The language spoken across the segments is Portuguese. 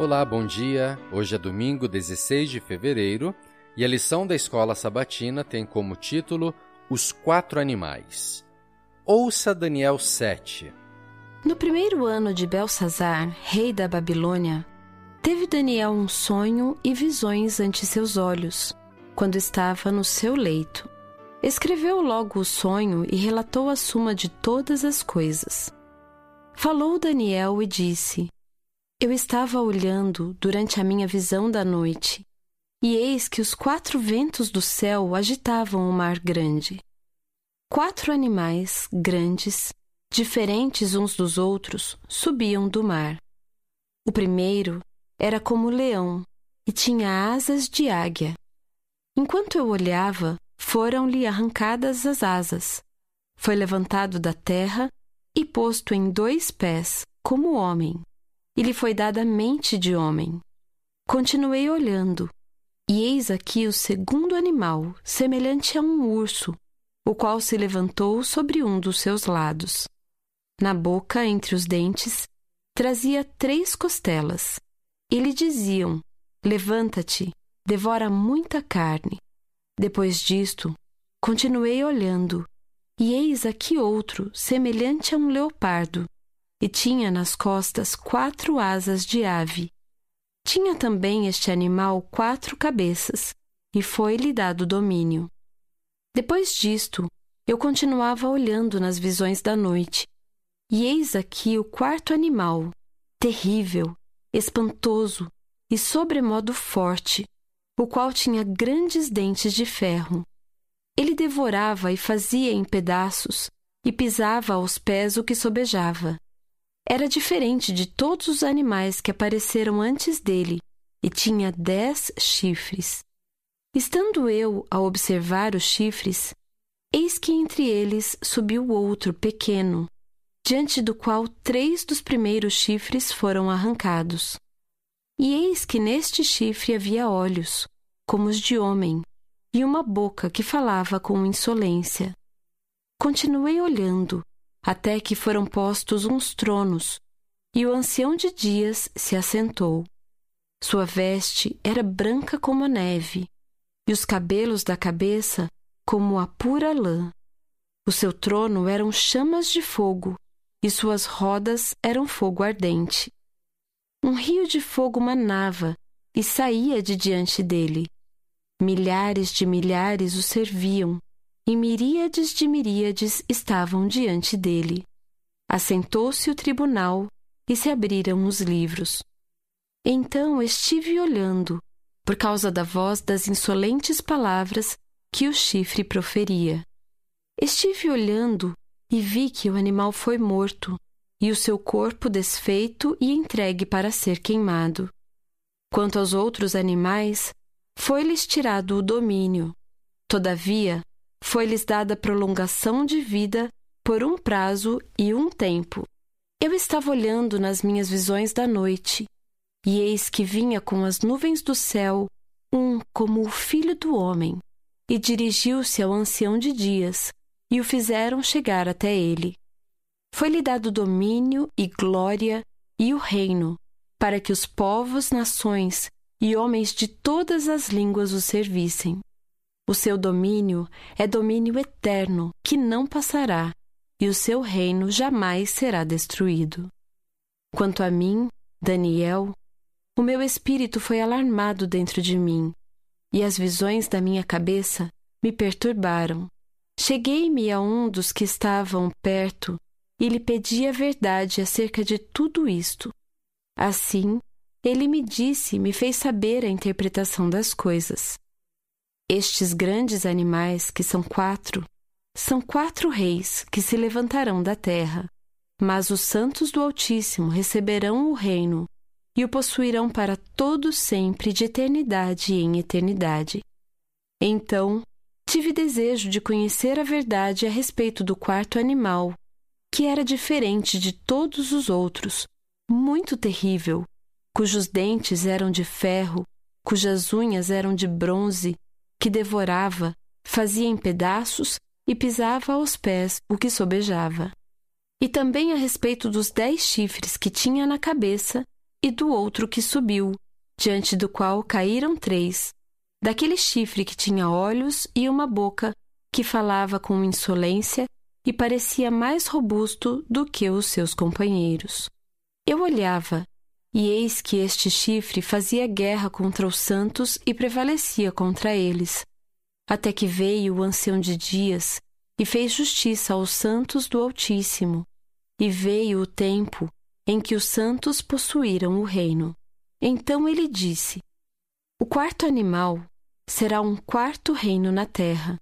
Olá, bom dia. Hoje é domingo 16 de fevereiro e a lição da escola sabatina tem como título Os Quatro Animais. Ouça Daniel 7. No primeiro ano de Belsazar, rei da Babilônia, teve Daniel um sonho e visões ante seus olhos, quando estava no seu leito. Escreveu logo o sonho e relatou a suma de todas as coisas. Falou Daniel e disse: eu estava olhando durante a minha visão da noite, e eis que os quatro ventos do céu agitavam o mar grande. Quatro animais grandes, diferentes uns dos outros, subiam do mar. O primeiro era como leão e tinha asas de águia. Enquanto eu olhava, foram-lhe arrancadas as asas. Foi levantado da terra e posto em dois pés, como homem e lhe foi dada mente de homem. Continuei olhando, e eis aqui o segundo animal, semelhante a um urso, o qual se levantou sobre um dos seus lados. Na boca, entre os dentes, trazia três costelas, e lhe diziam: Levanta-te, devora muita carne. Depois disto, continuei olhando, e eis aqui outro, semelhante a um leopardo, e tinha nas costas quatro asas de ave. Tinha também este animal quatro cabeças, e foi-lhe dado domínio. Depois disto, eu continuava olhando nas visões da noite, e eis aqui o quarto animal, terrível, espantoso e sobremodo forte, o qual tinha grandes dentes de ferro. Ele devorava e fazia em pedaços, e pisava aos pés o que sobejava. Era diferente de todos os animais que apareceram antes dele e tinha dez chifres. Estando eu a observar os chifres, eis que entre eles subiu outro pequeno, diante do qual três dos primeiros chifres foram arrancados. E eis que neste chifre havia olhos, como os de homem, e uma boca que falava com insolência. Continuei olhando, até que foram postos uns tronos, e o ancião de dias se assentou. Sua veste era branca como a neve, e os cabelos da cabeça como a pura lã. O seu trono eram chamas de fogo, e suas rodas eram fogo ardente. Um rio de fogo manava e saía de diante dele. Milhares de milhares o serviam, e miríades de miríades estavam diante dele. Assentou-se o tribunal e se abriram os livros. Então estive olhando, por causa da voz das insolentes palavras que o chifre proferia. Estive olhando e vi que o animal foi morto, e o seu corpo desfeito e entregue para ser queimado. Quanto aos outros animais, foi-lhes tirado o domínio. Todavia, foi-lhes dada prolongação de vida por um prazo e um tempo. Eu estava olhando nas minhas visões da noite, e eis que vinha com as nuvens do céu um como o filho do homem, e dirigiu-se ao ancião de dias, e o fizeram chegar até ele. Foi-lhe dado domínio e glória e o reino, para que os povos, nações e homens de todas as línguas o servissem. O seu domínio é domínio eterno, que não passará, e o seu reino jamais será destruído. Quanto a mim, Daniel, o meu espírito foi alarmado dentro de mim, e as visões da minha cabeça me perturbaram. Cheguei-me a um dos que estavam perto e lhe pedi a verdade acerca de tudo isto. Assim, ele me disse e me fez saber a interpretação das coisas. Estes grandes animais, que são quatro, são quatro reis que se levantarão da terra, mas os santos do Altíssimo receberão o reino e o possuirão para todo sempre de eternidade em eternidade. Então, tive desejo de conhecer a verdade a respeito do quarto animal, que era diferente de todos os outros, muito terrível, cujos dentes eram de ferro, cujas unhas eram de bronze que devorava, fazia em pedaços e pisava aos pés o que sobejava. E também a respeito dos dez chifres que tinha na cabeça e do outro que subiu, diante do qual caíram três, daquele chifre que tinha olhos e uma boca, que falava com insolência e parecia mais robusto do que os seus companheiros. Eu olhava, e eis que este chifre fazia guerra contra os santos e prevalecia contra eles, até que veio o ancião de dias e fez justiça aos santos do Altíssimo, e veio o tempo em que os santos possuíram o reino. Então ele disse: O quarto animal será um quarto reino na terra,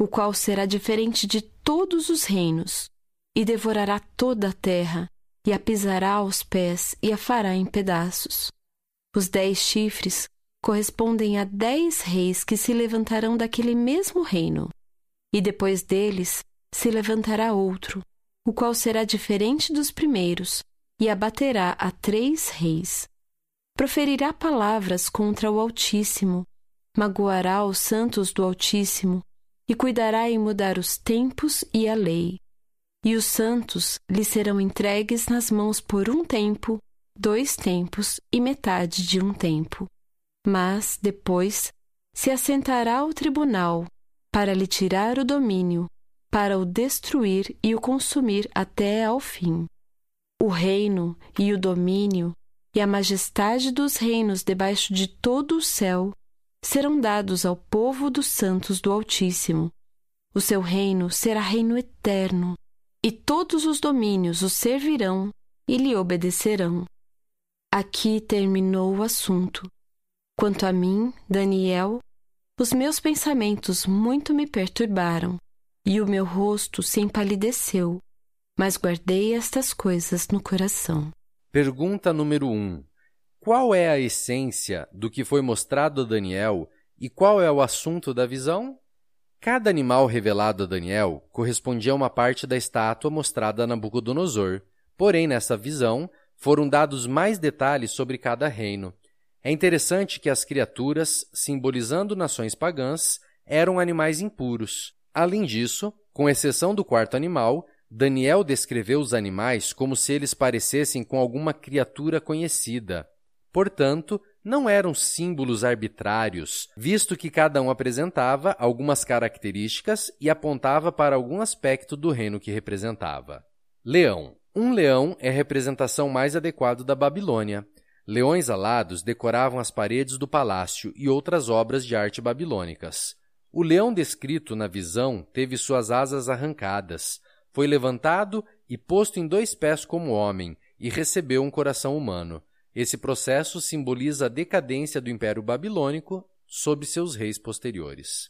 o qual será diferente de todos os reinos, e devorará toda a terra, e a pisará aos pés e a fará em pedaços. Os dez chifres correspondem a dez reis que se levantarão daquele mesmo reino, e depois deles se levantará outro, o qual será diferente dos primeiros, e abaterá a três reis. Proferirá palavras contra o Altíssimo, magoará os santos do Altíssimo, e cuidará em mudar os tempos e a lei. E os santos lhe serão entregues nas mãos por um tempo, dois tempos e metade de um tempo. Mas, depois, se assentará ao tribunal para lhe tirar o domínio, para o destruir e o consumir até ao fim. O reino e o domínio e a majestade dos reinos debaixo de todo o céu serão dados ao povo dos santos do Altíssimo. O seu reino será reino eterno, e todos os domínios o servirão e lhe obedecerão. Aqui terminou o assunto. Quanto a mim, Daniel, os meus pensamentos muito me perturbaram, e o meu rosto se empalideceu, mas guardei estas coisas no coração. Pergunta número 1. Um. Qual é a essência do que foi mostrado a Daniel e qual é o assunto da visão? Cada animal revelado a Daniel correspondia a uma parte da estátua mostrada a Nabucodonosor. Porém, nessa visão, foram dados mais detalhes sobre cada reino. É interessante que as criaturas, simbolizando nações pagãs, eram animais impuros. Além disso, com exceção do quarto animal, Daniel descreveu os animais como se eles parecessem com alguma criatura conhecida. Portanto, não eram símbolos arbitrários, visto que cada um apresentava algumas características e apontava para algum aspecto do reino que representava. Leão. Um leão é a representação mais adequada da Babilônia. Leões alados decoravam as paredes do palácio e outras obras de arte babilônicas. O leão descrito na visão teve suas asas arrancadas, foi levantado e posto em dois pés como homem, e recebeu um coração humano. Esse processo simboliza a decadência do Império Babilônico sob seus reis posteriores.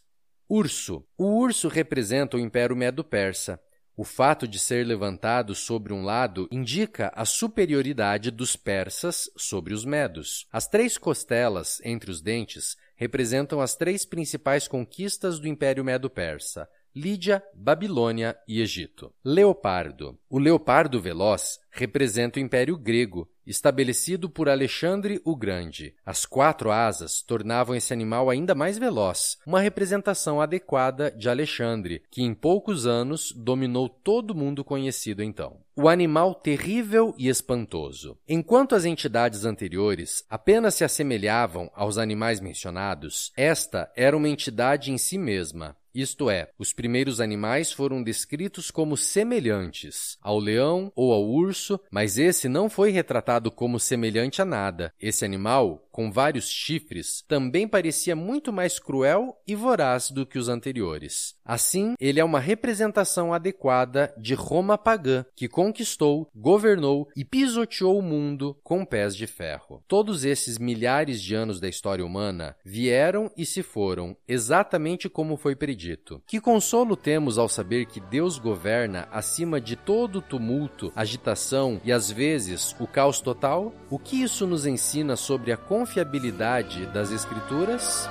Urso. O urso representa o Império Medo-Persa. O fato de ser levantado sobre um lado indica a superioridade dos persas sobre os medos. As três costelas entre os dentes representam as três principais conquistas do Império Medo-Persa: Lídia, Babilônia e Egito. Leopardo. O leopardo veloz representa o Império Grego, estabelecido por Alexandre o Grande. As quatro asas tornavam esse animal ainda mais veloz, uma representação adequada de Alexandre, que em poucos anos dominou todo o mundo conhecido então. O animal terrível e espantoso. Enquanto as entidades anteriores apenas se assemelhavam aos animais mencionados, esta era uma entidade em si mesma, isto é, os primeiros animais foram descritos como semelhantes ao leão ou ao urso, mas esse não foi retratado como semelhante a nada. Esse animal com vários chifres, também parecia muito mais cruel e voraz do que os anteriores. Assim, ele é uma representação adequada de Roma pagã, que conquistou, governou e pisoteou o mundo com pés de ferro. Todos esses milhares de anos da história humana vieram e se foram, exatamente como foi predito. Que consolo temos ao saber que Deus governa acima de todo tumulto, agitação e, às vezes, o caos total? O que isso nos ensina sobre a confiabilidade das Escrituras?